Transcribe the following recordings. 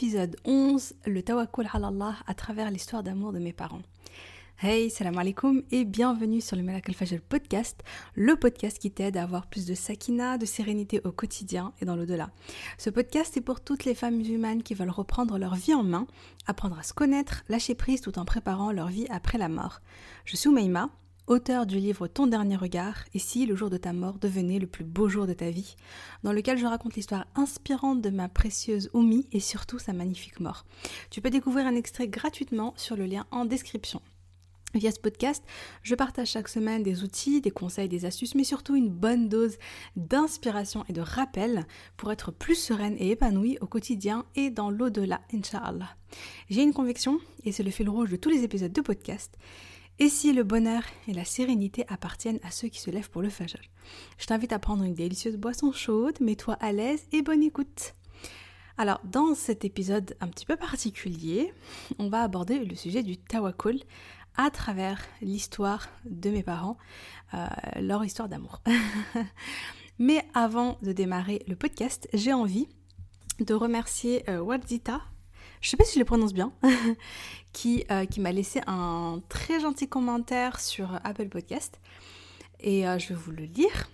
épisode 11, le tawakkul ala Allah à travers l'histoire d'amour de mes parents. Hey, salam alaikum et bienvenue sur le Malak al-Fajr podcast, le podcast qui t'aide à avoir plus de sakina, de sérénité au quotidien et dans l'au-delà. Ce podcast est pour toutes les femmes musulmanes qui veulent reprendre leur vie en main, apprendre à se connaître, lâcher prise tout en préparant leur vie après la mort. Je suis Oumaima, auteur du livre Ton dernier regard, et si le jour de ta mort devenait le plus beau jour de ta vie, dans lequel je raconte l'histoire inspirante de ma précieuse Oumi et surtout sa magnifique mort. Tu peux découvrir un extrait gratuitement sur le lien en description. Via ce podcast, je partage chaque semaine des outils, des conseils, des astuces, mais surtout une bonne dose d'inspiration et de rappel pour être plus sereine et épanouie au quotidien et dans l'au-delà, Inch'Allah. J'ai une conviction, et c'est le fil rouge de tous les épisodes de podcast, et si le bonheur et la sérénité appartiennent à ceux qui se lèvent pour le fajr? Je t'invite à prendre une délicieuse boisson chaude, mets-toi à l'aise et bonne écoute. Alors, dans cet épisode un petit peu particulier, on va aborder le sujet du tawakul à travers l'histoire de mes parents, euh, leur histoire d'amour. Mais avant de démarrer le podcast, j'ai envie de remercier euh, Wadzita je sais pas si je le prononce bien, qui, euh, qui m'a laissé un très gentil commentaire sur Apple Podcast. Et euh, je vais vous le lire.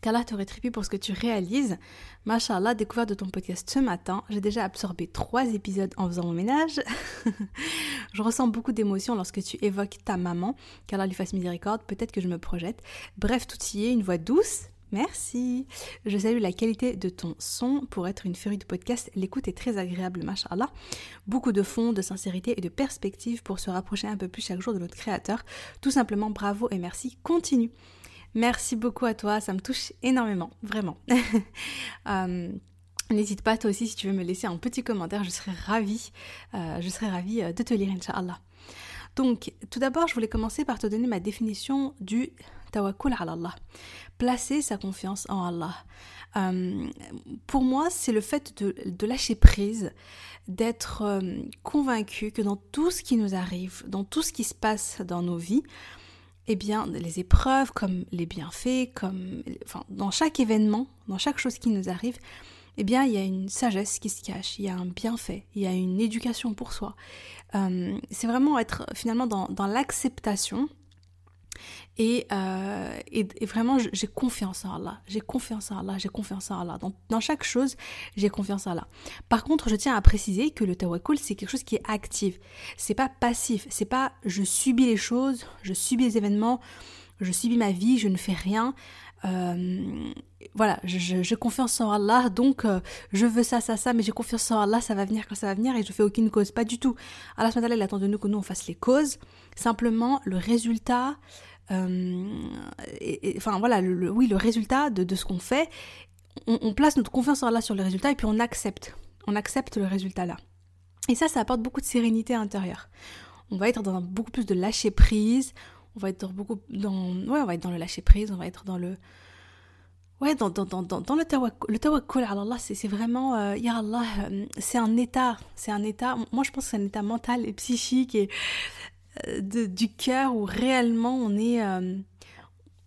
Qu'Allah te rétribue pour ce que tu réalises. Mashallah, découverte de ton podcast ce matin. J'ai déjà absorbé trois épisodes en faisant mon ménage. je ressens beaucoup d'émotions lorsque tu évoques ta maman. Qu'Allah lui fasse miséricorde. Peut-être que je me projette. Bref, tout y est, une voix douce, Merci. Je salue la qualité de ton son. Pour être une féerie de podcast, l'écoute est très agréable, mashallah. Beaucoup de fond, de sincérité et de perspective pour se rapprocher un peu plus chaque jour de notre créateur. Tout simplement, bravo et merci. Continue. Merci beaucoup à toi, ça me touche énormément, vraiment. Euh, n'hésite pas toi aussi si tu veux me laisser un petit commentaire, je serais ravie, euh, je serais ravie euh, de te lire, Inch'Allah. Donc, tout d'abord, je voulais commencer par te donner ma définition du tawakkul ala Allah. Placer sa confiance en Allah. Euh, pour moi, c'est le fait de, lâcher prise, d'être euh, convaincu que dans tout ce qui nous arrive, dans tout ce qui se passe dans nos vies, eh bien, les épreuves, comme les bienfaits, comme, enfin, dans chaque événement, dans chaque chose qui nous arrive, eh bien, il y a une sagesse qui se cache, il y a un bienfait, il y a une éducation pour soi. Euh, c'est vraiment être finalement dans, dans l'acceptation et, euh, et, vraiment, j'ai confiance en Allah. J'ai confiance en Allah. J'ai confiance en Allah. Dans, dans chaque chose, j'ai confiance en Allah. Par contre, je tiens à préciser que le tawakkul, c'est quelque chose qui est actif. C'est pas passif. C'est pas je subis les choses, je subis les événements, je subis ma vie, je ne fais rien. Euh, voilà, j'ai confiance en Allah, donc euh, je veux ça, ça, ça, mais j'ai confiance en Allah, ça va venir quand ça va venir et je fais aucune cause, pas du tout. Allah il attend de nous que nous on fasse les causes, simplement le résultat, euh, et, enfin voilà, oui, le résultat de, ce qu'on fait, on, place notre confiance en Allah sur le résultat et puis on accepte, on accepte le résultat là. Et ça, ça apporte beaucoup de sérénité intérieure. On va être dans beaucoup plus de lâcher prise, on va être beaucoup dans, ouais, on va être dans le lâcher prise, on va être dans le Ouais, dans, dans, dans, dans le tawakkul, le tawakkul Allah, c'est vraiment, euh, ya Allah, euh, c'est un état, c'est un état, moi je pense que c'est un état mental et psychique et euh, de, du cœur où réellement on est,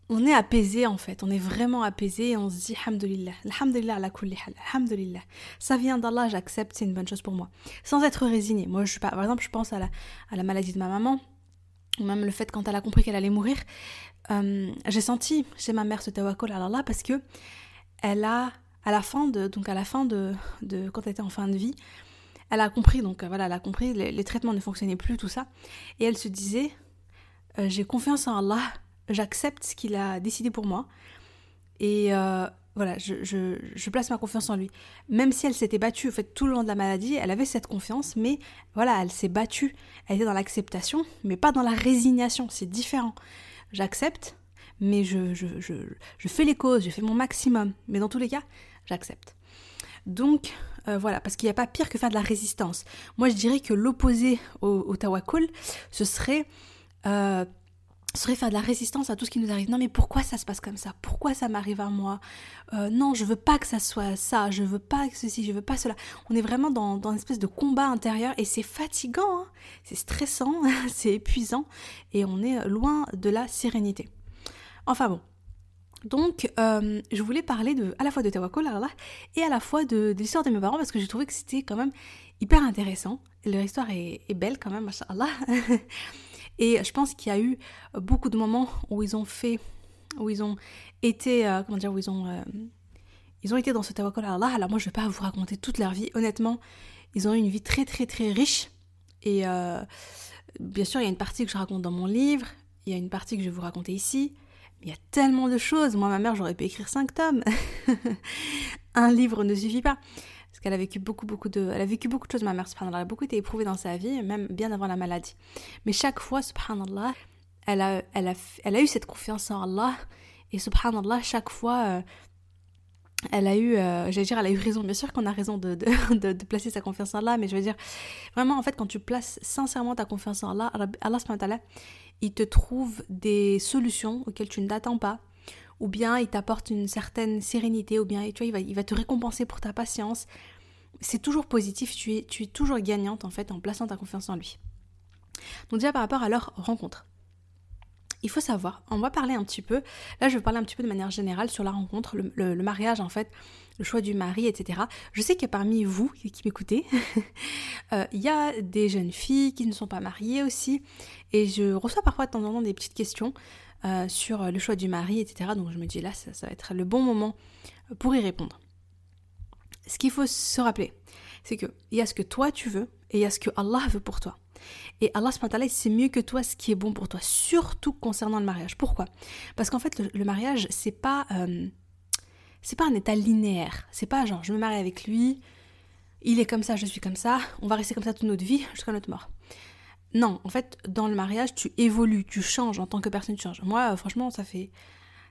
on est apaisé en fait, on est vraiment apaisé et on se dit, alhamdulillah, alhamdulillah ala kulli hal, alhamdulillah, ça vient d'Allah, j'accepte, c'est une bonne chose pour moi, sans être résigné. Moi, je, par exemple, je pense à la, à la maladie de ma maman, ou même le fait quand elle a compris qu'elle allait mourir, euh, j'ai senti chez ma mère ce tawakkul à Allah parce que elle a, à la fin de, donc à la fin de, de, quand elle était en fin de vie, elle a compris, donc euh, voilà, elle a compris, les, traitements ne fonctionnaient plus, tout ça, et elle se disait, euh, j'ai confiance en Allah, j'accepte ce qu'il a décidé pour moi, et voilà, je, place ma confiance en lui. Même si elle s'était battue, fait, tout le long de la maladie, elle avait cette confiance, mais voilà, elle s'est battue. Elle était dans l'acceptation, mais pas dans la résignation, c'est différent j'accepte, mais je, fais les causes, je fais mon maximum. Mais dans tous les cas, j'accepte. Donc euh, voilà, parce qu'il n'y a pas pire que faire de la résistance. Moi, je dirais que l'opposé au, au tawakul, ce serait, euh, serait faire de la résistance à tout ce qui nous arrive. Non, mais pourquoi ça se passe comme ça? Pourquoi ça m'arrive à moi? Euh, Non, je veux pas que ça soit ça. Je veux pas que ceci. Je veux pas cela. On est vraiment dans, dans une espèce de combat intérieur et c'est fatigant. Hein. c'est stressant, c'est épuisant et on est loin de la sérénité. Enfin bon, Donc, euh, je voulais parler à la fois de Tawakkul Allah et à la fois de, l'histoire de mes parents parce que j'ai trouvé que c'était quand même hyper intéressant. Leur histoire est, belle quand même, Allah. et je pense qu'il y a eu beaucoup de moments où ils ont fait, où ils ont été, euh, comment dire, où ils ont, euh, ils ont été dans ce Tawakkul Allah. Alors moi, je vais pas vous raconter toute leur vie. Honnêtement, ils ont eu une vie très très très riche. Et bien sûr, il y a une partie que je raconte dans mon livre, il y a une partie que je vais vous raconter ici. Il y a tellement de choses. Moi, ma mère, j'aurais pu écrire cinq tomes. un livre ne suffit pas. Parce qu'elle a vécu beaucoup, beaucoup de, elle a vécu beaucoup de choses, ma mère, subhanallah. Elle a beaucoup été éprouvée dans sa vie, même bien avant la maladie. Mais chaque fois, subhanallah, elle a, elle a, elle a eu cette confiance en Allah. Et subhanallah, chaque fois, euh, elle a eu, euh, j'allais dire, elle a eu raison. Bien sûr qu'on a raison de, de, de, placer sa confiance en Allah, mais je veux dire, vraiment, en fait, quand tu places sincèrement ta confiance en Allah, Allah il te trouve des solutions auxquelles tu ne t'attends pas, ou bien il t'apporte une certaine sérénité, ou bien tu vois, il, va, te récompenser pour ta patience. C'est toujours positif, tu es, tu es toujours gagnante en fait en plaçant ta confiance en lui. Donc déjà par rapport à leur rencontre. Il faut savoir, on va parler un petit peu, là je vais parler un petit peu de manière générale sur la rencontre, le, mariage en fait, le choix du mari, etc. Je sais que parmi vous qui m'écoutez, euh, il y a des jeunes filles qui ne sont pas mariées aussi, et je reçois parfois de temps en temps des petites questions euh, sur le choix du mari, etc. Donc je me dis là, ça, va être le bon moment pour y répondre. Ce qu'il faut se rappeler, c'est qu'il y a ce que toi tu veux et il y a ce que Allah veut pour toi. Et Allah c'est mieux que toi ce qui est bon pour toi, surtout concernant le mariage. Pourquoi? Parce qu'en fait, le, mariage, c'est pas, euh, c'est pas un état linéaire. C'est pas genre, je me marie avec lui, il est comme ça, je suis comme ça, on va rester comme ça toute notre vie jusqu'à notre mort. Non, en fait, dans le mariage, tu évolues, tu changes en tant que personne, tu changes. Moi, euh, franchement, ça fait.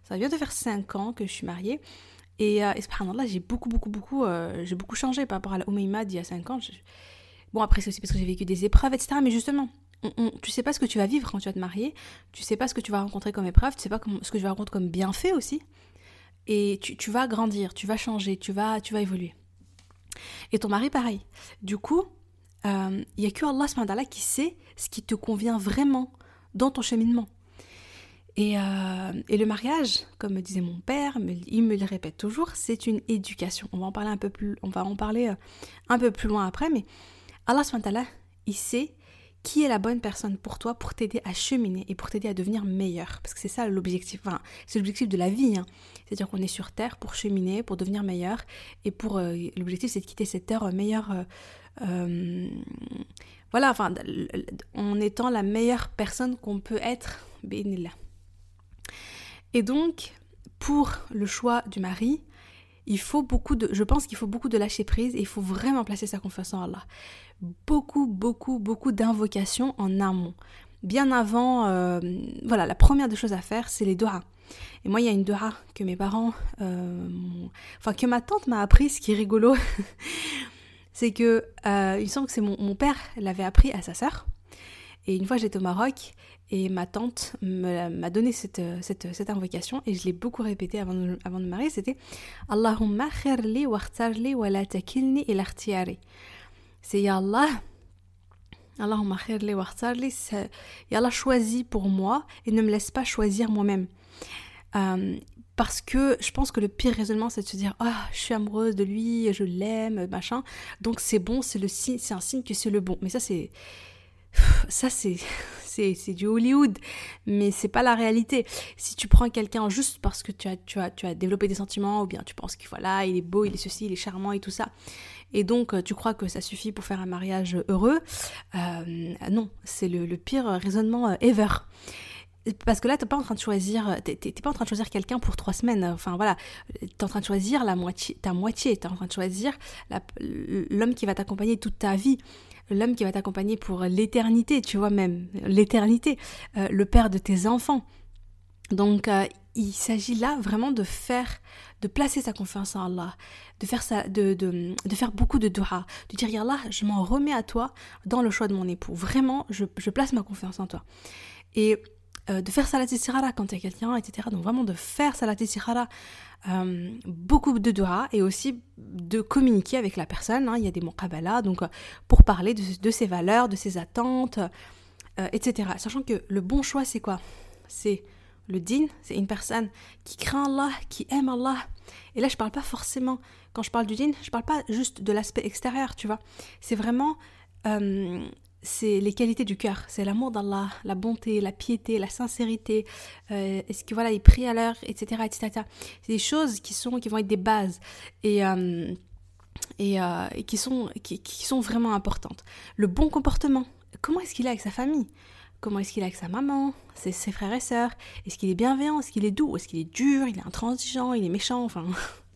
Ça vient de faire 5 ans que je suis mariée. Et, euh, là j'ai beaucoup, beaucoup, beaucoup. Euh, j'ai beaucoup changé par rapport à la d'il y a 5 ans. Bon, après, c'est aussi parce que j'ai vécu des épreuves, etc. Mais justement, tu sais pas ce que tu vas vivre quand tu vas te marier. Tu sais pas ce que tu vas rencontrer comme épreuve. Tu sais pas ce que tu vas rencontrer comme bienfait aussi. Et tu, tu, vas grandir, tu vas changer, tu vas, tu vas évoluer. Et ton mari, pareil. Du coup, il euh, n'y a que Allah qui sait ce qui te convient vraiment dans ton cheminement. Et, euh, et, le mariage, comme me disait mon père, il me le répète toujours, c'est une éducation. On va en parler un peu plus, on va en parler euh, un peu plus loin après, mais Allah il sait qui est la bonne personne pour toi pour t'aider à cheminer et pour t'aider à devenir meilleur. Parce que c'est ça l'objectif, enfin, c'est l'objectif de la vie. Hein. C'est-à-dire qu'on est sur Terre pour cheminer, pour devenir meilleur. Et pour l'objectif, c'est de quitter cette Terre meilleure voilà, enfin, en étant la meilleure personne qu'on peut être, Et donc, pour le choix du mari, il faut beaucoup de, je pense qu'il faut beaucoup de lâcher prise et il faut vraiment placer sa confiance en Allah. Beaucoup, beaucoup, beaucoup d'invocations en amont. Bien avant, euh, voilà, la première des choses à faire, c'est les doigts. Et moi, il y a une doha que mes parents, euh, enfin que ma tante m'a appris, ce qui est rigolo. c'est que euh, il semble que c'est mon, père l'avait appris à sa sœur. Et une fois j'étais au Maroc et ma tante m'a donné cette, cette, cette, invocation et je l'ai beaucoup répétée avant de, avant de me marier, c'était Allahumma wakhtarli wa la takilni C'est Ya Allah, Allahumma wakhtarli, Ya Allah choisis pour moi et ne me laisse pas choisir moi-même. Euh, parce que je pense que le pire raisonnement c'est de se dire ah je suis amoureuse de lui je l'aime machin. Donc c'est bon c'est le signe c'est un signe que c'est le bon. Mais ça c'est ça c'est c'est du Hollywood. Mais c'est pas la réalité. Si tu prends quelqu'un juste parce que tu as tu as tu as développé des sentiments ou bien tu penses qu'il voilà il est beau il est ceci il est charmant et tout ça et donc tu crois que ça suffit pour faire un mariage heureux euh, non c'est le, le, pire raisonnement ever parce que là, t'es pas en train de choisir, t'es pas en train de choisir quelqu'un pour trois semaines. Enfin voilà, t'es en train de choisir la moitié, ta moitié. T'es en train de choisir l'homme qui va t'accompagner toute ta vie, l'homme qui va t'accompagner pour l'éternité, tu vois même l'éternité, euh, le père de tes enfants. Donc euh, il s'agit là vraiment de faire, de placer sa confiance en Allah, de faire ça, de, de, de faire beaucoup de dua, de dire Allah, je m'en remets à toi dans le choix de mon époux. Vraiment, je, je place ma confiance en toi. Et euh, de faire salat sirara quand il y a quelqu'un, etc. Donc vraiment de faire salat sirara, euh, beaucoup de dua et aussi de communiquer avec la personne. Hein. Il y a des muqabala, donc euh, pour parler de, ses valeurs, de ses attentes, etc. Sachant que le bon choix, c'est quoi? C'est le din, c'est une personne qui craint Allah, qui aime Allah. Et là, je parle pas forcément, quand je parle du din, je parle pas juste de l'aspect extérieur, tu vois. C'est vraiment, euh, c'est les qualités du cœur. C'est l'amour d'Allah, la bonté, la piété, la sincérité. Euh, est-ce que voilà, à l'heure, etc., etc. C'est des choses qui sont, qui vont être des bases et euh, et, qui sont qui, qui sont vraiment importantes. Le bon comportement. Comment est-ce qu'il est avec sa famille? Comment est-ce qu'il est avec sa maman, ses, ses frères et sœurs? Est-ce qu'il est bienveillant? Est-ce qu'il est doux? Est-ce qu'il est dur? Il est intransigeant? Il est méchant? Enfin,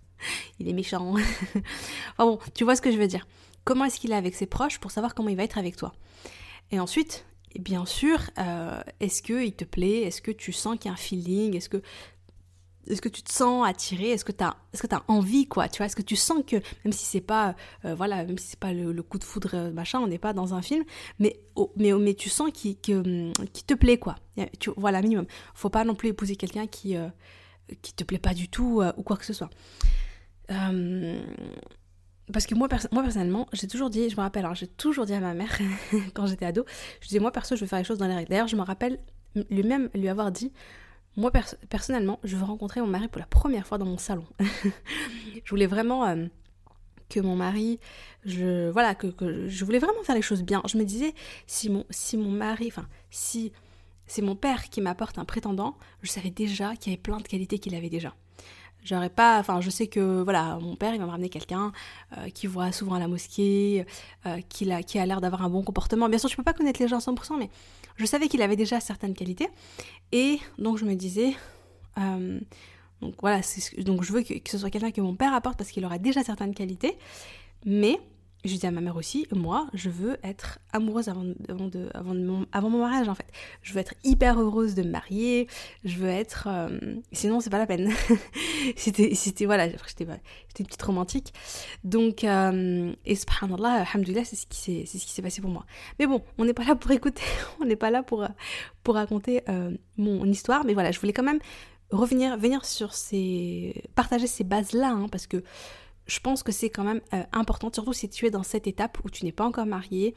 il est méchant. enfin bon, tu vois ce que je veux dire. Comment est-ce qu'il est avec ses proches pour savoir comment il va être avec toi Et ensuite, bien sûr, euh, est-ce qu'il te plaît? Est-ce que tu sens qu'il y a un feeling? Est-ce que tu te sens attiré? Est-ce que tu as, est-ce que as envie, quoi? Tu Est-ce que tu sens que, même si c'est pas, euh, voilà, même si c'est pas le, coup de foudre, euh, machin, on n'est pas dans un film, mais, mais, tu sens qu'il qui te plaît, quoi. Tu, voilà, minimum. Faut pas non plus épouser quelqu'un qui, qui te plaît pas du tout ou quoi que ce soit. Parce que moi, moi personnellement, j'ai toujours dit, je me rappelle, j'ai toujours dit à ma mère, quand j'étais ado, je disais, moi perso, je veux faire les choses dans les règles. D'ailleurs, je me rappelle lui-même lui avoir dit, moi, personnellement, je veux rencontrer mon mari pour la première fois dans mon salon. je voulais vraiment euh, que mon mari, je, voilà, que, je voulais vraiment faire les choses bien. Je me disais, si mon, si mon mari, enfin, si c'est mon père qui m'apporte un prétendant, je savais déjà qu'il y avait plein de qualités qu'il avait déjà. J'aurais pas, enfin, je sais que voilà, mon père il va me ramener quelqu'un euh, qui voit souvent à la mosquée, euh, qui, a, l'air d'avoir un bon comportement. Bien sûr, je peux pas connaître les gens à 100%, mais je savais qu'il avait déjà certaines qualités. Et donc je me disais, euh, donc voilà, donc je veux que ce soit quelqu'un que mon père apporte parce qu'il aura déjà certaines qualités, mais je dis à ma mère aussi, moi, je veux être amoureuse avant, avant, mon, avant mon mariage en fait. Je veux être hyper heureuse de me marier, je veux être... Euh, sinon, c'est pas la peine. c'était, voilà, j'étais, j'étais une petite romantique. Donc, euh, et subhanallah, alhamdoulilah, c'est ce qui s'est, c'est ce qui s'est passé pour moi. Mais bon, on n'est pas là pour écouter, on n'est pas là pour, pour raconter euh, mon histoire, mais voilà, je voulais quand même revenir, venir sur ces... partager ces bases-là, hein, parce que je pense que c'est quand même euh, important, surtout si tu es dans cette étape où tu n'es pas encore marié.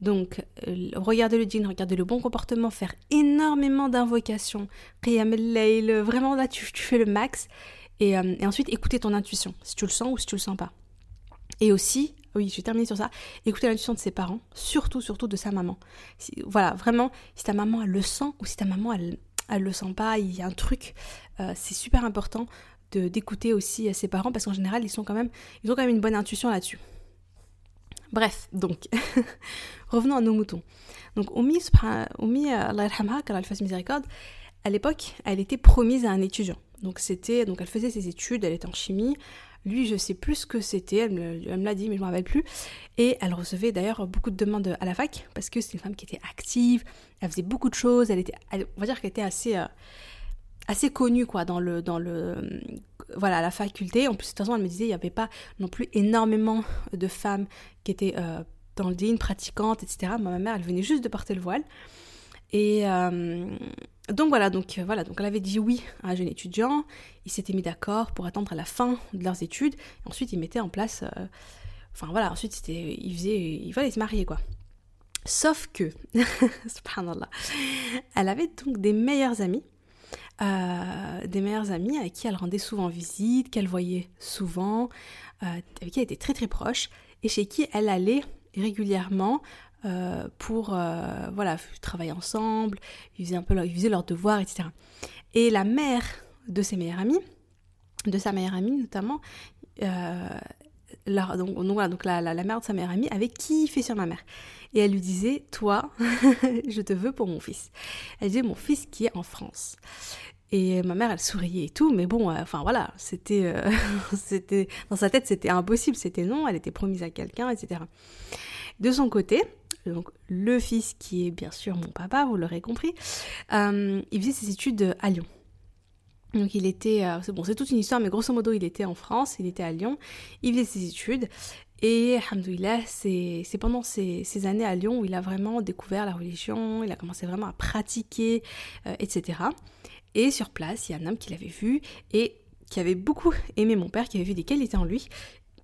Donc, euh, le djinn, regardez le bon comportement, faire énormément d'invocations, vraiment là tu, fais le max. Euh, et, ensuite, écouter ton intuition, si tu le sens ou si tu le sens pas. Et aussi, oui, je vais terminer sur ça, écouter l'intuition de ses parents, surtout, surtout de sa maman. voilà, vraiment, si ta maman elle le sent ou si ta maman elle, elle le sent pas, il y a un truc, c'est super important d'écouter aussi ses parents parce qu'en général ils sont quand même ils ont quand même une bonne intuition là-dessus. Bref, donc revenons à nos moutons. Donc Oumi, Oumi Allah elle fasse miséricorde, à l'époque, elle était promise à un étudiant. Donc c'était donc elle faisait ses études, elle était en chimie. Lui, je sais plus ce que c'était, elle me, l'a dit, mais je me rappelle plus. Et elle recevait d'ailleurs beaucoup de demandes à la fac parce que c'est une femme qui était active, elle faisait beaucoup de choses, elle était, on va dire qu'elle était assez, euh, assez connue quoi dans le dans le voilà la faculté. En plus de toute façon elle me disait il n'y avait pas non plus énormément de femmes qui étaient euh, dans le digne pratiquantes etc ma mère elle venait juste de porter le voile. Et euh, donc voilà donc voilà donc elle avait dit oui à un jeune étudiant. Ils s'étaient mis d'accord pour attendre à la fin de leurs études. Ensuite ils mettaient en place euh, enfin voilà ensuite ils faisaient ils fallait se marier quoi. Sauf que subhanallah elle avait donc des meilleurs amis euh, des meilleures amies avec qui elle rendait souvent visite, qu'elle voyait souvent, euh, avec qui elle était très très proche, et chez qui elle allait régulièrement euh, pour voilà travailler ensemble, faisaient un peu ils faisaient leurs devoirs, etc. Et la mère de ses meilleures amies, de sa meilleure amie notamment, donc, voilà, la, la, mère de sa meilleure amie avait kiffé sur ma mère. Et elle lui disait, toi, je te veux pour mon fils. Elle disait, mon fils qui est en France. Et ma mère, elle souriait et tout, mais bon, euh, enfin voilà, c'était, euh, c'était dans sa tête, c'était impossible, c'était non, elle était promise à quelqu'un, etc. De son côté, donc le fils qui est bien sûr mon papa, vous l'aurez compris, euh, il faisait ses études à Lyon. Donc il était, c'est bon, c'est toute une histoire, mais grosso modo, il était en France, il était à Lyon, il faisait ses études, et alhamdoulilah, c'est pendant ces, ces, années à Lyon où il a vraiment découvert la religion, il a commencé vraiment à pratiquer, etc. Et sur place, il y a un homme qui l'avait vu et qui avait beaucoup aimé mon père, qui avait vu des qualités en lui,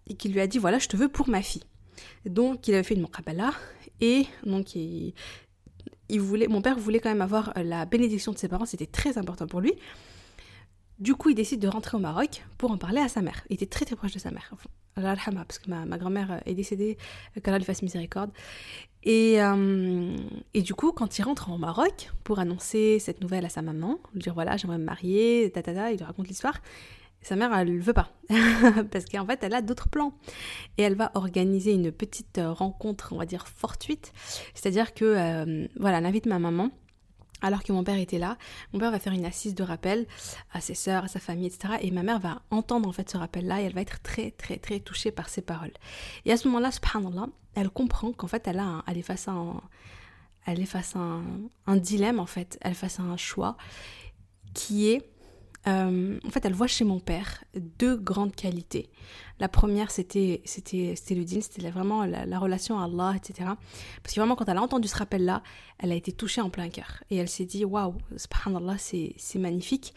et qui lui a dit voilà, je te veux pour ma fille. Donc il avait fait une muqabala, et donc il, il voulait, mon père voulait quand même avoir la bénédiction de ses parents, c'était très important pour lui. Du coup, il décide de rentrer au Maroc pour en parler à sa mère. Il était très très proche de sa mère. Allah parce que ma, grand-mère est décédée, qu'Allah lui fasse miséricorde. Et, euh, et, du coup, quand il rentre au Maroc pour annoncer cette nouvelle à sa maman, lui dire voilà, j'aimerais me marier, ta, il lui raconte l'histoire. Sa mère, elle ne veut pas, parce qu'en fait, elle a d'autres plans. Et elle va organiser une petite rencontre, on va dire, fortuite. C'est-à-dire que, euh, voilà, elle invite ma maman alors que mon père était là, mon père va faire une assise de rappel à ses sœurs, à sa famille, etc. Et ma mère va entendre en fait ce rappel-là et elle va être très très très touchée par ces paroles. Et à ce moment-là, subhanallah, elle comprend qu'en fait elle, a elle est face à un, elle est face à un, un dilemme en fait, elle est face à un choix qui est euh, en fait, elle voit chez mon père deux grandes qualités. La première, c'était, le din, c'était vraiment la, relation à Allah, etc. Parce que vraiment, quand elle a entendu ce rappel-là, elle a été touchée en plein cœur. Et elle s'est dit, waouh, subhanallah, c'est, magnifique.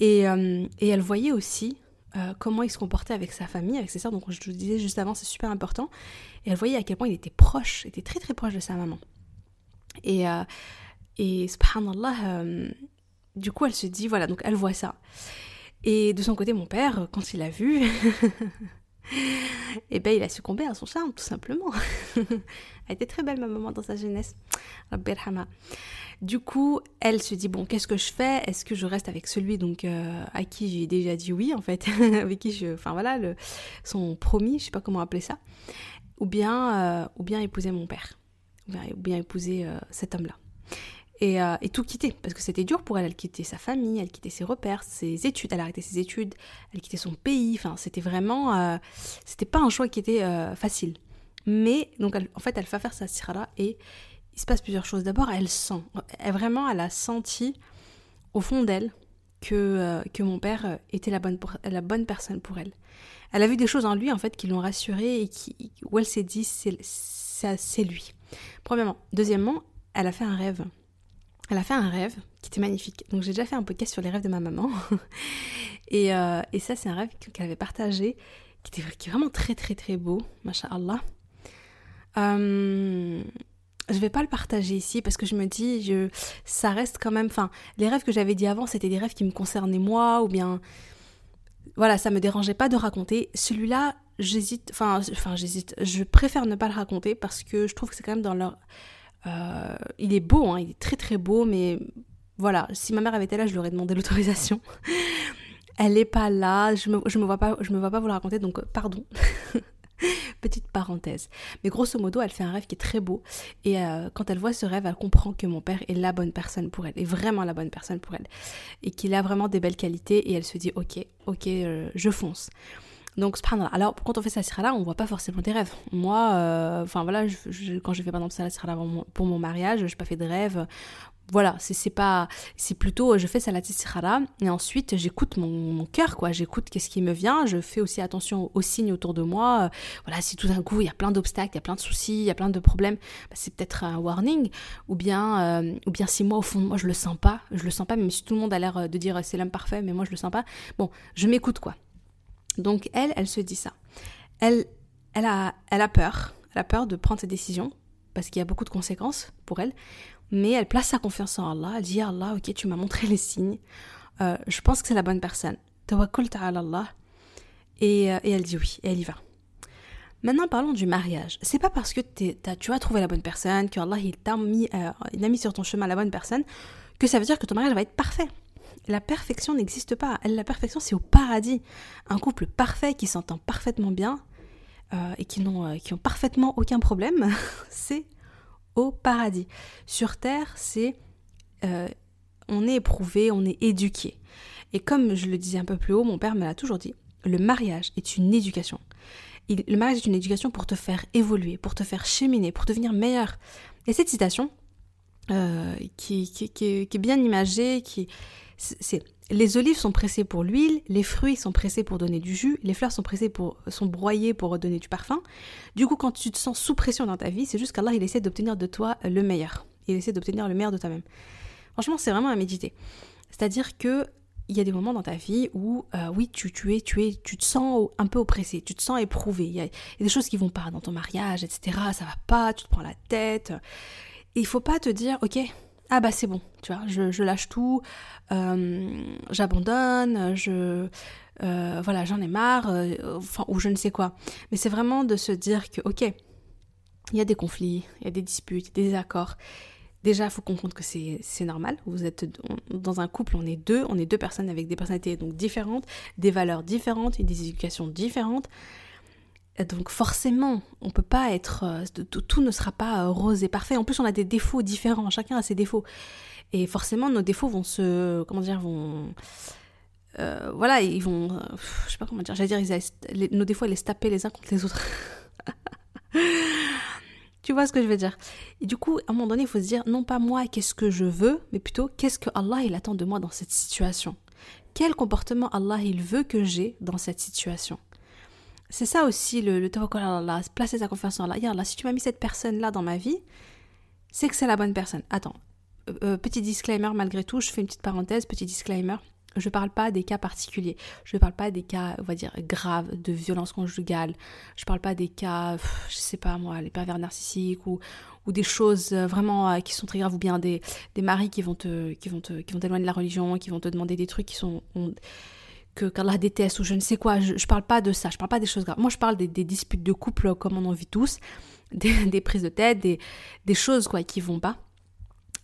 Et, euh, et, elle voyait aussi euh, comment il se comportait avec sa famille, avec ses sœurs. Donc, je vous disais juste avant, c'est super important. Et elle voyait à quel point il était proche, était très très proche de sa maman. Et, et subhanallah, du coup, elle se dit, voilà, donc elle voit ça. Et de son côté, mon père, quand il l'a vu, eh ben, il a succombé à son charme, tout simplement. elle était très belle, ma maman, dans sa jeunesse. Du coup, elle se dit, bon, qu'est-ce que je fais? Est-ce que je reste avec celui donc euh, à qui j'ai déjà dit oui, en fait? Avec qui je... Enfin, voilà, le, son promis, je sais pas comment appeler ça. Ou bien, euh, ou bien épouser mon père. Ou bien, bien épouser euh, cet homme-là. Euh, et, tout quitter. Parce que c'était dur pour elle. Elle quittait sa famille, elle quittait ses repères, ses études. Elle arrêtait ses études, elle quittait son pays. Enfin, c'était vraiment. Euh, c'était pas un choix qui était euh, facile. Mais, donc, en fait, elle va faire sa sirara et il se passe plusieurs choses. D'abord, elle sent. Elle, vraiment, elle a senti au fond d'elle que, que mon père était la bonne, la bonne personne pour elle. Elle a vu des choses en lui, en fait, qui l'ont rassurée et qui, où elle s'est dit, c'est lui. Premièrement. Deuxièmement, elle a fait un rêve elle a fait un rêve qui était magnifique. Donc j'ai déjà fait un podcast sur les rêves de ma maman. et, euh, et, ça, c'est un rêve qu'elle avait partagé, qui était est vraiment très très très beau, masha'Allah. Euh, je vais pas le partager ici parce que je me dis, ça reste quand même. Enfin, les rêves que j'avais dit avant, c'était des rêves qui me concernaient moi, ou bien. Voilà, ça me dérangeait pas de raconter. Celui-là, j'hésite. Enfin j'hésite. Je préfère ne pas le raconter parce que je trouve que c'est quand même dans leur euh, il est beau, hein, il est très très beau, mais voilà, si ma mère avait été là, je lui aurais demandé l'autorisation. Elle n'est pas là, je me, je me vois pas, je me vois pas vous la raconter, donc euh, pardon. Petite parenthèse. Mais grosso modo, elle fait un rêve qui est très beau. Et euh, quand elle voit ce rêve, elle comprend que mon père est la bonne personne pour elle, est vraiment la bonne personne pour elle. Et qu'il a vraiment des belles qualités. Et elle se dit, ok, ok, je fonce. Donc, Alors, quand on fait là on voit pas forcément des rêves. Moi, euh, enfin voilà, quand je fais par exemple ça là pour mon mariage, je n'ai pas fait de rêve. Voilà, c'est pas, c'est plutôt, je fais salat là et ensuite j'écoute mon, mon cœur, quoi. J'écoute qu'est-ce qui me vient. Je fais aussi attention aux signes autour de moi. Voilà, si tout d'un coup il y a plein d'obstacles, il y a plein de soucis, il y a plein de problèmes, bah, c'est peut-être un warning. Ou bien, euh, ou bien si moi au fond de moi je le sens pas, je le sens pas, même si tout le monde a l'air de dire c'est l'homme parfait, mais moi je le sens pas. Bon, je m'écoute, quoi. Donc elle, elle se dit ça. Elle, elle, a, elle a peur. Elle a peur de prendre ses décisions parce qu'il y a beaucoup de conséquences pour elle. Mais elle place sa confiance en Allah. Elle dit Allah, ok, tu m'as montré les signes. Euh, je pense que c'est la bonne personne. Tawakkul ta'ala Allah. Et, euh, et, elle dit oui, et elle y va. Maintenant, parlons du mariage. C'est pas parce que tu as trouvé la bonne personne, que Allah il t'a mis, euh, il a mis sur ton chemin la bonne personne, que ça veut dire que ton mariage va être parfait la perfection n'existe pas. La perfection, c'est au paradis. Un couple parfait qui s'entend parfaitement bien euh, et qui n'ont euh, qui ont parfaitement aucun problème, c'est au paradis. Sur Terre, c'est euh, on est éprouvé, on est éduqué. Et comme je le disais un peu plus haut, mon père me l'a toujours dit, le mariage est une éducation. le mariage est une éducation pour te faire évoluer, pour te faire cheminer, pour devenir meilleur. Et cette citation, qui, qui, qui, est bien imagée, qui, les olives sont pressées pour l'huile, les fruits sont pressés pour donner du jus, les fleurs sont pressées pour sont broyées pour donner du parfum. Du coup, quand tu te sens sous pression dans ta vie, c'est juste qu'Allah il essaie d'obtenir de toi le meilleur. Il essaie d'obtenir le meilleur de toi-même. Franchement, c'est vraiment à méditer. C'est-à-dire que il y a des moments dans ta vie où euh, oui, tu, tu es tu es tu te sens un peu oppressé, tu te sens éprouvé. Il y, a, des choses qui vont pas dans ton mariage, etc. Ça va pas, tu te prends la tête. il faut pas te dire, ok, ah bah c'est bon, tu vois, je, lâche tout, euh, j'abandonne, je... Euh, voilà, j'en ai marre, euh, ou je ne sais quoi. Mais c'est vraiment de se dire que, ok, il y a des conflits, il y a des disputes, des accords. Déjà, il faut comprendre que c'est normal. Vous êtes dans un couple, on est deux, on est deux personnes avec des personnalités donc différentes, des valeurs différentes et des éducations différentes. Donc forcément, on peut pas être, euh, tout, ne sera pas euh, rose et parfait. En plus, on a des défauts différents. Chacun a ses défauts. Et forcément, nos défauts vont se, comment dire, vont, euh, voilà, ils vont, je sais pas comment dire. J'allais dire, nos défauts, ils les taper les uns contre les autres. tu vois ce que je veux dire? Et du coup, à un moment donné, il faut se dire, non pas moi, qu'est-ce que je veux, mais plutôt, qu'est-ce que Allah il attend de moi dans cette situation? Quel comportement Allah il veut que j'ai dans cette situation? C'est ça aussi le, le Allah, placer sa confiance en Allah. là, si tu m'as mis cette personne-là dans ma vie, c'est que c'est la bonne personne. Attends, euh, euh, petit disclaimer malgré tout, je fais une petite parenthèse, petit disclaimer. Je ne parle pas des cas particuliers. Je ne parle pas des cas, on va dire, graves de violence conjugale. Je ne parle pas des cas, je sais pas moi, les pervers narcissiques ou, des choses euh, vraiment qui sont très graves ou bien des, des maris qui vont te, qui vont te, qui vont t'éloigner de la religion, qui vont te demander des trucs qui sont, que qu'Allah déteste ou je ne sais quoi. Je, ne parle pas de ça, je parle pas des choses graves. Moi, je parle des, disputes de couple comme on en vit tous, des, prises de tête, des, choses quoi qui vont pas.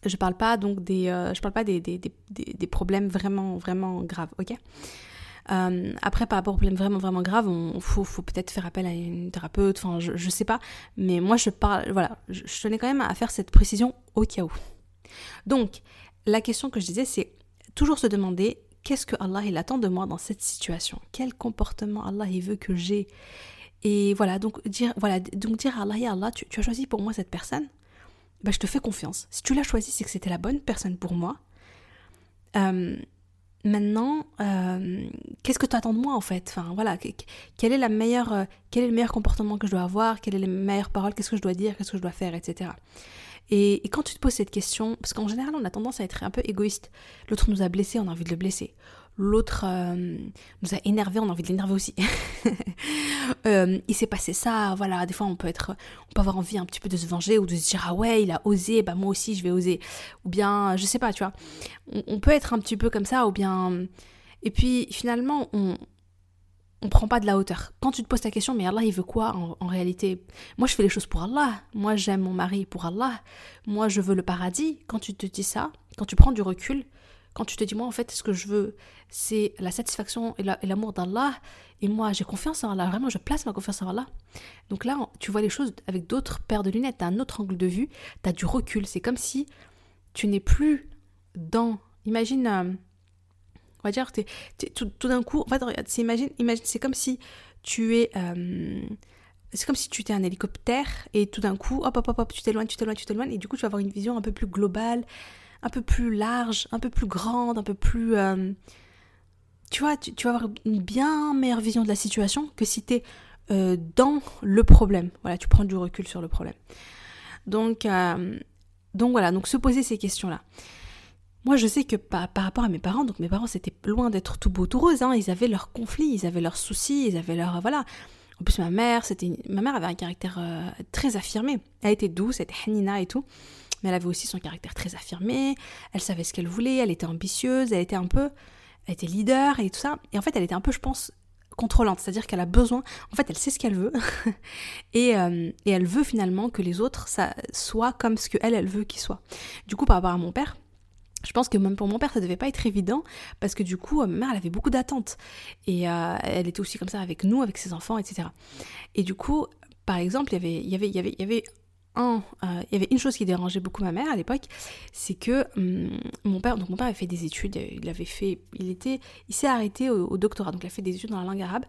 Je parle pas donc des, euh, je parle pas des, des, problèmes vraiment vraiment graves, ok? Euh, après, par rapport aux problèmes vraiment vraiment graves, on faut, faut peut-être faire appel à une thérapeute. Enfin, je, je sais pas, mais moi je parle, voilà, je, je tenais quand même à faire cette précision au cas où. Donc, la question que je disais, c'est toujours se demander qu'est-ce que Allah il attend de moi dans cette situation? Quel comportement Allah il veut que j'ai? Et voilà, donc dire, voilà, donc dire à Allah, tu, as choisi pour moi cette personne, ben, je te fais confiance. Si tu l'as choisi, c'est que c'était la bonne personne pour moi. Euh, maintenant, euh, qu'est-ce que tu attends de moi en fait? Enfin voilà, quel est, la meilleure, euh, quel est le meilleur comportement que je dois avoir? Quelles sont les meilleures paroles? Qu'est-ce que je dois dire? Qu'est-ce que je dois faire? Etc. Et, quand tu te poses cette question, parce qu'en général on a tendance à être un peu égoïste, l'autre nous a blessé, on a envie de le blesser. L'autre euh, nous a énervé, on a envie de l'énerver aussi. Euh, il s'est passé ça, voilà. Des fois, on peut être, on peut avoir envie un petit peu de se venger ou de se dire ah ouais, il a osé, bah moi aussi je vais oser. Ou bien, je sais pas, tu vois. on peut être un petit peu comme ça, ou bien. Et puis finalement, on, on prend pas de la hauteur. Quand tu te poses ta question, mais Allah, il veut quoi en, réalité? Moi, je fais les choses pour Allah. Moi, j'aime mon mari pour Allah. Moi, je veux le paradis. Quand tu te dis ça, quand tu prends du recul, quand tu te dis, moi, en fait, ce que je veux, c'est la satisfaction et l'amour d'Allah. Et moi, j'ai confiance en Allah. Vraiment, je place ma confiance en Allah. Donc là, tu vois les choses avec d'autres paires de lunettes. Tu as un autre angle de vue. Tu as du recul. C'est comme si tu n'es plus dans. Imagine. On va dire, tout, d'un coup, regarde, imagine, imagine, c'est comme si tu es. Euh, c'est comme si tu étais un hélicoptère et tout d'un coup, hop, hop, hop, hop, tu t'éloignes, tu t'éloignes, tu t'éloignes, et du coup, tu vas avoir une vision un peu plus globale, un peu plus large, un peu plus grande, un peu plus. Euh, tu vois, tu, vas avoir une bien meilleure vision de la situation que si tu es euh, dans le problème. Voilà, tu prends du recul sur le problème. Donc, donc voilà, donc se poser ces questions-là. Moi, je sais que par, rapport à mes parents, donc mes parents, c'était loin d'être tout beau, tout rose. Hein. Ils avaient leurs conflits, ils avaient leurs soucis, ils avaient leurs. Voilà. En plus, ma mère, c'était ma mère avait un caractère euh, très affirmé. Elle était douce, elle était hanina et tout. Mais elle avait aussi son caractère très affirmé. Elle savait ce qu'elle voulait, elle était ambitieuse, elle était un peu. Elle était leader et tout ça. Et en fait, elle était un peu, je pense, contrôlante. C'est-à-dire qu'elle a besoin. En fait, elle sait ce qu'elle veut. et, euh, et, elle veut finalement que les autres ça, soient comme ce qu'elle, elle veut qu'ils soient. Du coup, par rapport à mon père, je pense que même pour mon père, ça devait pas être évident parce que du coup, ma mère, avait beaucoup d'attentes et euh, elle était aussi comme ça avec nous, avec ses enfants, etc. Et du coup, par exemple, il y avait, il y avait, y avait, y avait un, euh, il y avait une chose qui dérangeait beaucoup ma mère à l'époque, c'est que hum, mon père, donc mon père avait fait des études, il avait fait, il était, il s'est arrêté au, doctorat, donc il a fait des études dans la langue arabe.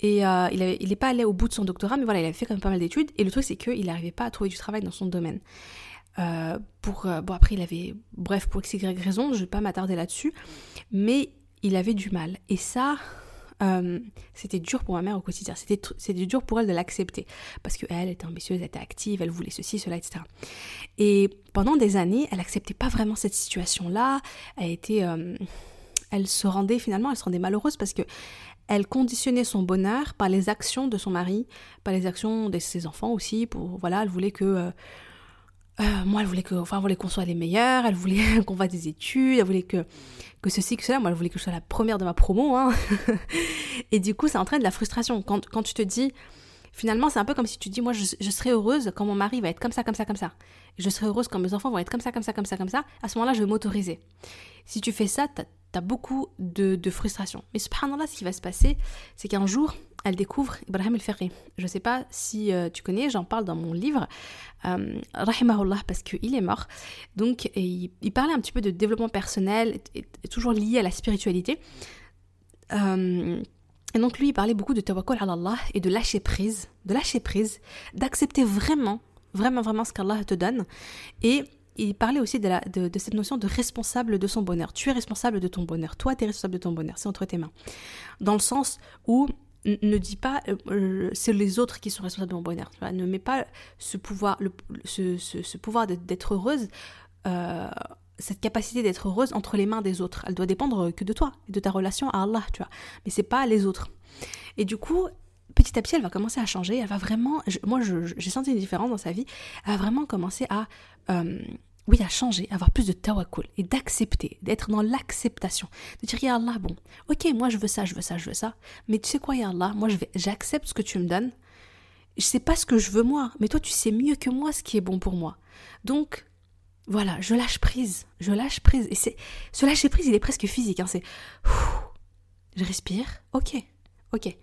Et euh, il n'est pas allé au bout de son doctorat, mais voilà, il avait fait quand même pas mal d'études. Et le truc, c'est qu'il n'arrivait pas à trouver du travail dans son domaine. Euh, pour, euh, bon, après, il avait, bref, pour x, y raison, je ne vais pas m'attarder là-dessus, mais il avait du mal. Et ça, euh, c'était dur pour ma mère au quotidien. C'était, c'était dur pour elle de l'accepter. Parce qu'elle était ambitieuse, elle était active, elle voulait ceci, cela, etc. Et pendant des années, elle n'acceptait pas vraiment cette situation-là. Elle était. elle se rendait finalement, elle se rendait malheureuse parce que elle conditionnait son bonheur par les actions de son mari, par les actions de ses enfants aussi. Pour voilà, elle voulait que moi, elle voulait que, enfin, voulait qu'on soit les meilleurs, elle voulait qu'on fasse des études, elle voulait que, ceci, que cela. Moi, elle voulait que je sois la première de ma promo. Hein. et du coup, ça entraîne de la frustration. Quand tu te dis, finalement, c'est un peu comme si tu dis, moi, je, je, serai heureuse quand mon mari va être comme ça, comme ça, comme ça. je serai heureuse quand mes enfants vont être comme ça, comme ça, comme ça, comme ça. À ce moment-là, je vais m'autoriser. Si tu fais ça, t'as as beaucoup de, frustration. Mais subhanallah, ce qui va se passer, c'est qu'un jour, elle découvre Ibrahim el-Ferri. Je ne sais pas si euh, tu connais, j'en parle dans mon livre, euh, Rahimahullah, parce qu'il est mort. Donc, il, parlait un petit peu de développement personnel, toujours lié à la spiritualité. Euh, et donc lui, il parlait beaucoup de tawakkul ala Allah et de lâcher prise, de lâcher prise, d'accepter vraiment, vraiment, vraiment ce qu'Allah te donne. Et il parlait aussi de, cette notion de responsable de son bonheur. Tu es responsable de ton bonheur. Toi, tu es responsable de ton bonheur. C'est entre tes mains. Dans le sens où ne dis pas euh, euh, c'est les autres qui sont responsables de mon bonheur. Ne mets pas ce pouvoir, ce, pouvoir d'être heureuse, euh, cette capacité d'être heureuse entre les mains des autres. Elle doit dépendre que de toi de ta relation à Allah, tu vois. Mais c'est pas les autres. Et du coup, petit à petit, elle va commencer à changer. Elle va vraiment, moi, j'ai senti une différence dans sa vie. Elle va vraiment commencer à oui, à changer, à avoir plus de tawakkul et d'accepter, d'être dans l'acceptation, de dire ya Allah, bon, ok, moi je veux ça, je veux ça, je veux ça, mais tu sais quoi, ya Allah, moi j'accepte ce que tu me donnes. Je sais pas ce que je veux moi, mais toi tu sais mieux que moi ce qui est bon pour moi. Donc voilà, je lâche prise, je lâche prise et c'est ce lâcher prise, il est presque physique, hein, c'est je respire, ok, ok,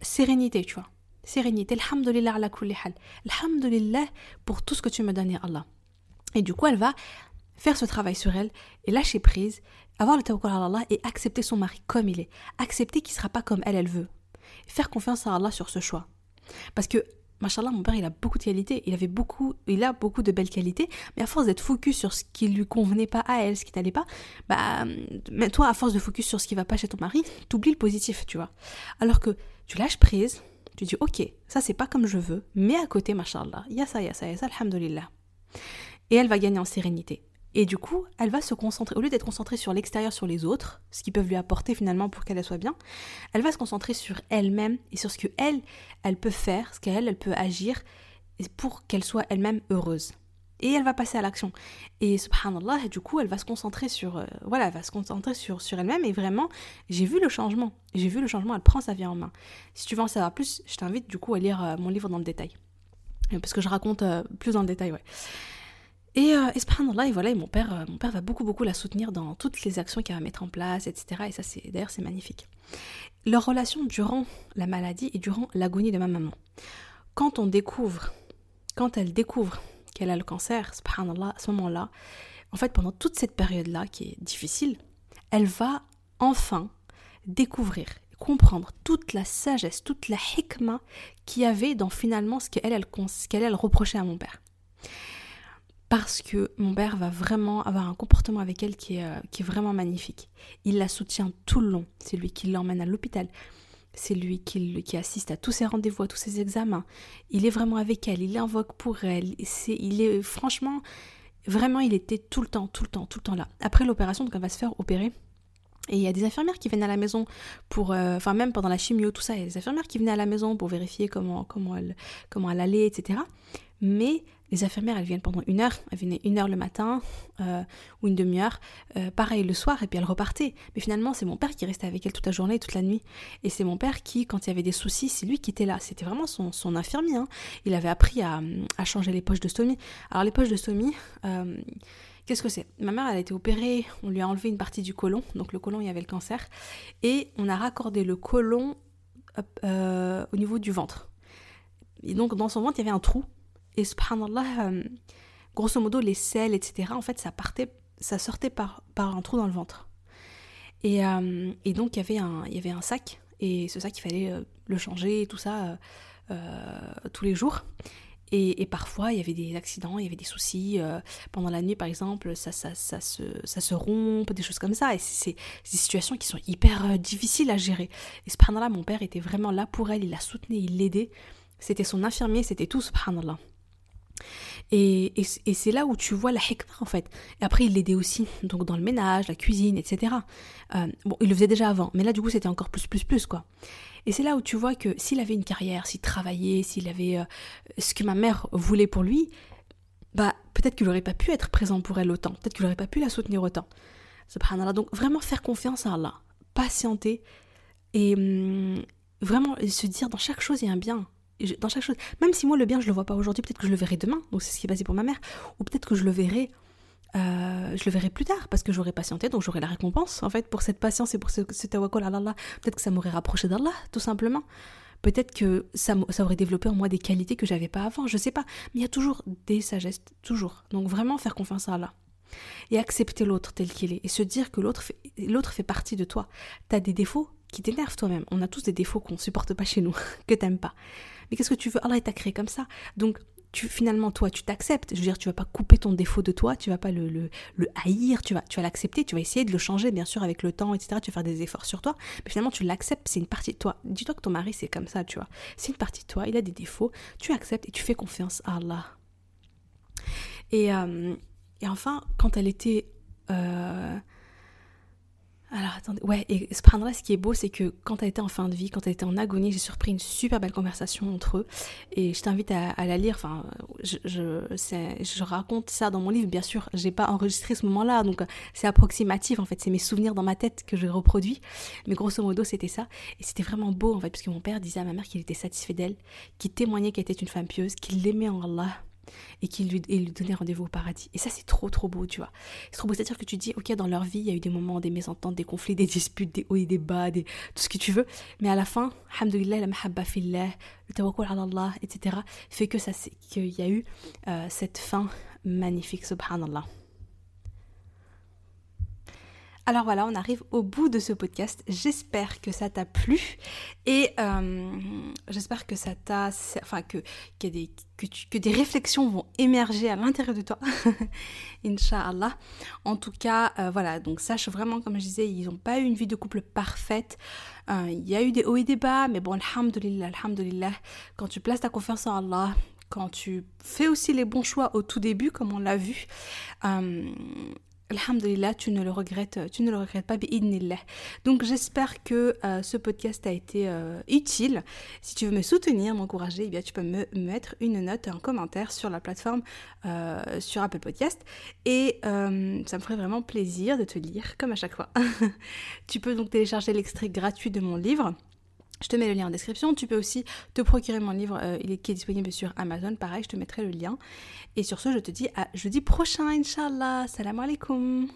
sérénité, tu vois, sérénité, alhamdulillah ala kulli hal, alhamdulillah pour tout ce que tu me donnes, Allah. Et du coup, elle va faire ce travail sur elle et lâcher prise, avoir le tawakkul à Allah et accepter son mari comme il est. Accepter qu'il ne sera pas comme elle, elle veut. Faire confiance à Allah sur ce choix. Parce que, machallah, mon père, il a beaucoup de qualités. Il avait beaucoup, il a beaucoup de belles qualités. Mais à force d'être focus sur ce qui lui convenait pas à elle, ce qui n'allait pas, bah, mais toi, à force de focus sur ce qui va pas chez ton mari, t'oublies le positif, tu vois. Alors que tu lâches prise, tu dis, ok, ça c'est pas comme je veux, mais à côté, machallah, a ça, il y a ça, il y a ça, alhamdulillah et elle va gagner en sérénité. Et du coup, elle va se concentrer, au lieu d'être concentrée sur l'extérieur, sur les autres, ce qu'ils peuvent lui apporter finalement pour qu'elle soit bien, elle va se concentrer sur elle-même et sur ce que elle, elle peut faire, ce qu'elle, elle peut agir pour qu'elle soit elle-même heureuse. Et elle va passer à l'action. Et subhanallah, du coup, elle va se concentrer sur, euh, voilà, elle va se concentrer sur, sur elle-même. Et vraiment, j'ai vu le changement. J'ai vu le changement. Elle prend sa vie en main. Si tu veux en savoir plus, je t'invite du coup à lire euh, mon livre dans le détail, parce que je raconte euh, plus dans le détail, ouais. Et, euh, voilà, et mon père, euh, mon père va beaucoup, beaucoup la soutenir dans toutes les actions qu'elle va mettre en place, etc. Et ça, c'est d'ailleurs, c'est magnifique. Leur relation durant la maladie et durant l'agonie de ma maman. Quand on découvre, quand elle découvre qu'elle a le cancer, à ce moment-là, en fait, pendant toute cette période-là, qui est difficile, elle va enfin découvrir, comprendre toute la sagesse, toute la hikmah qu'il y avait dans finalement ce qu'elle elle, qu'elle elle reprochait à mon père parce que mon père va vraiment avoir un comportement avec elle qui est, euh, qui est vraiment magnifique. Il la soutient tout le long. C'est lui qui l'emmène à l'hôpital. C'est lui qui, assiste à tous ses rendez-vous, à tous ses examens. Il est vraiment avec elle. Il invoque pour elle. Il est franchement, vraiment, il était tout le temps, tout le temps, tout le temps là. Après l'opération, donc elle va se faire opérer. Et il y a des infirmières qui viennent à la maison pour, euh, enfin même pendant la chimio, tout ça, il y a des infirmières qui venaient à la maison pour vérifier comment, comment, elle, comment elle allait, etc. Mais les infirmières, elles viennent pendant une heure, elles venaient une heure le matin euh, ou une demi-heure, euh, pareil le soir, et puis elles repartaient. Mais finalement, c'est mon père qui restait avec elle toute la journée, toute la nuit. Et c'est mon père qui, quand il y avait des soucis, c'est lui qui était là. C'était vraiment son, infirmier. Hein. Il avait appris à, à, changer les poches de stomie. Alors les poches de stomie, euh, qu'est-ce que c'est? Ma mère, elle a été opérée, on lui a enlevé une partie du côlon, donc le côlon, il y avait le cancer, et on a raccordé le côlon au niveau du ventre. Et donc dans son ventre, il y avait un trou et subhanallah, euh, grosso modo, les selles, etc., en fait, ça partait, ça sortait par, par un trou dans le ventre. Et, euh, donc, il y, avait un, sac, et ce sac, il fallait euh, le changer, tout ça, tous les jours. Et, parfois, il y avait des accidents, il y avait des soucis. pendant la nuit, par exemple, ça, ça, ça, se, ça se rompt, des choses comme ça. Et c'est des situations qui sont hyper difficiles à gérer. Et subhanallah, mon père était vraiment là pour elle, il la soutenait, il l'aidait. C'était son infirmier, c'était tout, subhanallah. Et, c'est là où tu vois la hikmah en fait. Et après, il l'aidait aussi, donc dans le ménage, la cuisine, etc. Euh, bon, il le faisait déjà avant, mais là, du coup, c'était encore plus, plus, plus, quoi. Et c'est là où tu vois que s'il avait une carrière, s'il travaillait, s'il avait euh, ce que ma mère voulait pour lui, bah peut-être qu'il n'aurait pas pu être présent pour elle autant, peut-être qu'il n'aurait pas pu la soutenir autant. Donc vraiment faire confiance à Allah, patienter et hum, vraiment se dire dans chaque chose il y a un bien. Dans chaque chose, même si moi le bien je le vois pas aujourd'hui, peut-être que je le verrai demain. Donc c'est ce qui est passé pour ma mère, ou peut-être que je le verrai euh, je le verrai plus tard parce que j'aurai patienté, donc j'aurai la récompense en fait pour cette patience et pour ce, ce tawakkul Allah. Peut-être que ça m'aurait rapproché d'Allah, tout simplement. Peut-être que ça, ça, aurait développé en moi des qualités que j'avais pas avant, je sais pas. Mais il y a toujours des sagesses, toujours. Donc vraiment faire confiance à Allah. Et accepter l'autre tel qu'il est. Et se dire que l'autre fait, fait partie de toi. Tu as des défauts qui t'énervent toi-même. On a tous des défauts qu'on supporte pas chez nous, que t'aimes pas. Mais qu'est-ce que tu veux? Allah t'a créé comme ça. Donc finalement, toi, tu t'acceptes. Je veux dire, tu vas pas couper ton défaut de toi, tu vas pas le, le, haïr, tu vas, tu l'accepter, tu vas essayer de le changer, bien sûr, avec le temps, etc. Tu vas faire des efforts sur toi, mais finalement, tu l'acceptes, c'est une partie de toi. Dis-toi que ton mari, c'est comme ça, tu vois. C'est une partie de toi, il a des défauts, tu acceptes et tu fais confiance à Allah. Et, euh, et enfin, quand elle était... Euh, alors attendez, ouais, et là ce qui est beau, c'est que quand elle était en fin de vie, quand elle était en agonie, j'ai surpris une super belle conversation entre eux. Et je t'invite à, la lire. Enfin, je, je, je, raconte ça dans mon livre, bien sûr. J'ai pas enregistré ce moment-là, donc c'est approximatif en fait. C'est mes souvenirs dans ma tête que je reproduis. Mais grosso modo, c'était ça. Et c'était vraiment beau en fait, parce que mon père disait à ma mère qu'il était satisfait d'elle, qu'il témoignait qu'elle était une femme pieuse, qu'il l'aimait en Allah et qu'il lui, lui donnait rendez-vous au paradis. Et ça, c'est trop, trop beau, tu vois. C'est trop beau. C'est-à-dire que tu dis, ok, dans leur vie, il y a eu des moments, des mésententes, des conflits, des disputes, des hauts et des bas, des, tout ce que tu veux. Mais à la fin, alhamdoulilah, la mahabba fillah, le tawakkul ala Allah, etc., fait que ça, qu'il y a eu euh, cette fin magnifique, subhanallah. Alors voilà, on arrive au bout de ce podcast. J'espère que ça t'a plu et euh, j'espère que ça t'a, enfin que, des, réflexions vont émerger à l'intérieur de toi, Inch'Allah. En tout cas, euh, voilà, donc sache vraiment, comme je disais, ils n'ont pas eu une vie de couple parfaite. Euh, il y a eu des hauts et des bas, mais bon, alhamdulillah, alhamdulillah, quand tu places ta confiance en Allah, quand tu fais aussi les bons choix au tout début, comme on l'a vu, Alhamdulillah, tu ne le regrettes, tu ne le regrettes pas, Donc j'espère que euh, ce podcast a été euh, utile. Si tu veux me soutenir, m'encourager, eh bien tu peux me mettre une note, un commentaire sur la plateforme euh, sur Apple Podcast. Et ça me ferait vraiment plaisir de te lire, comme à chaque fois. tu peux donc télécharger l'extrait gratuit de mon livre. Je te mets le lien en description. Tu peux aussi te procurer mon livre euh, qui est disponible sur Amazon. Pareil, je te mettrai le lien. Et sur ce, je te dis à jeudi prochain, Inch'Allah. Salam alaikum.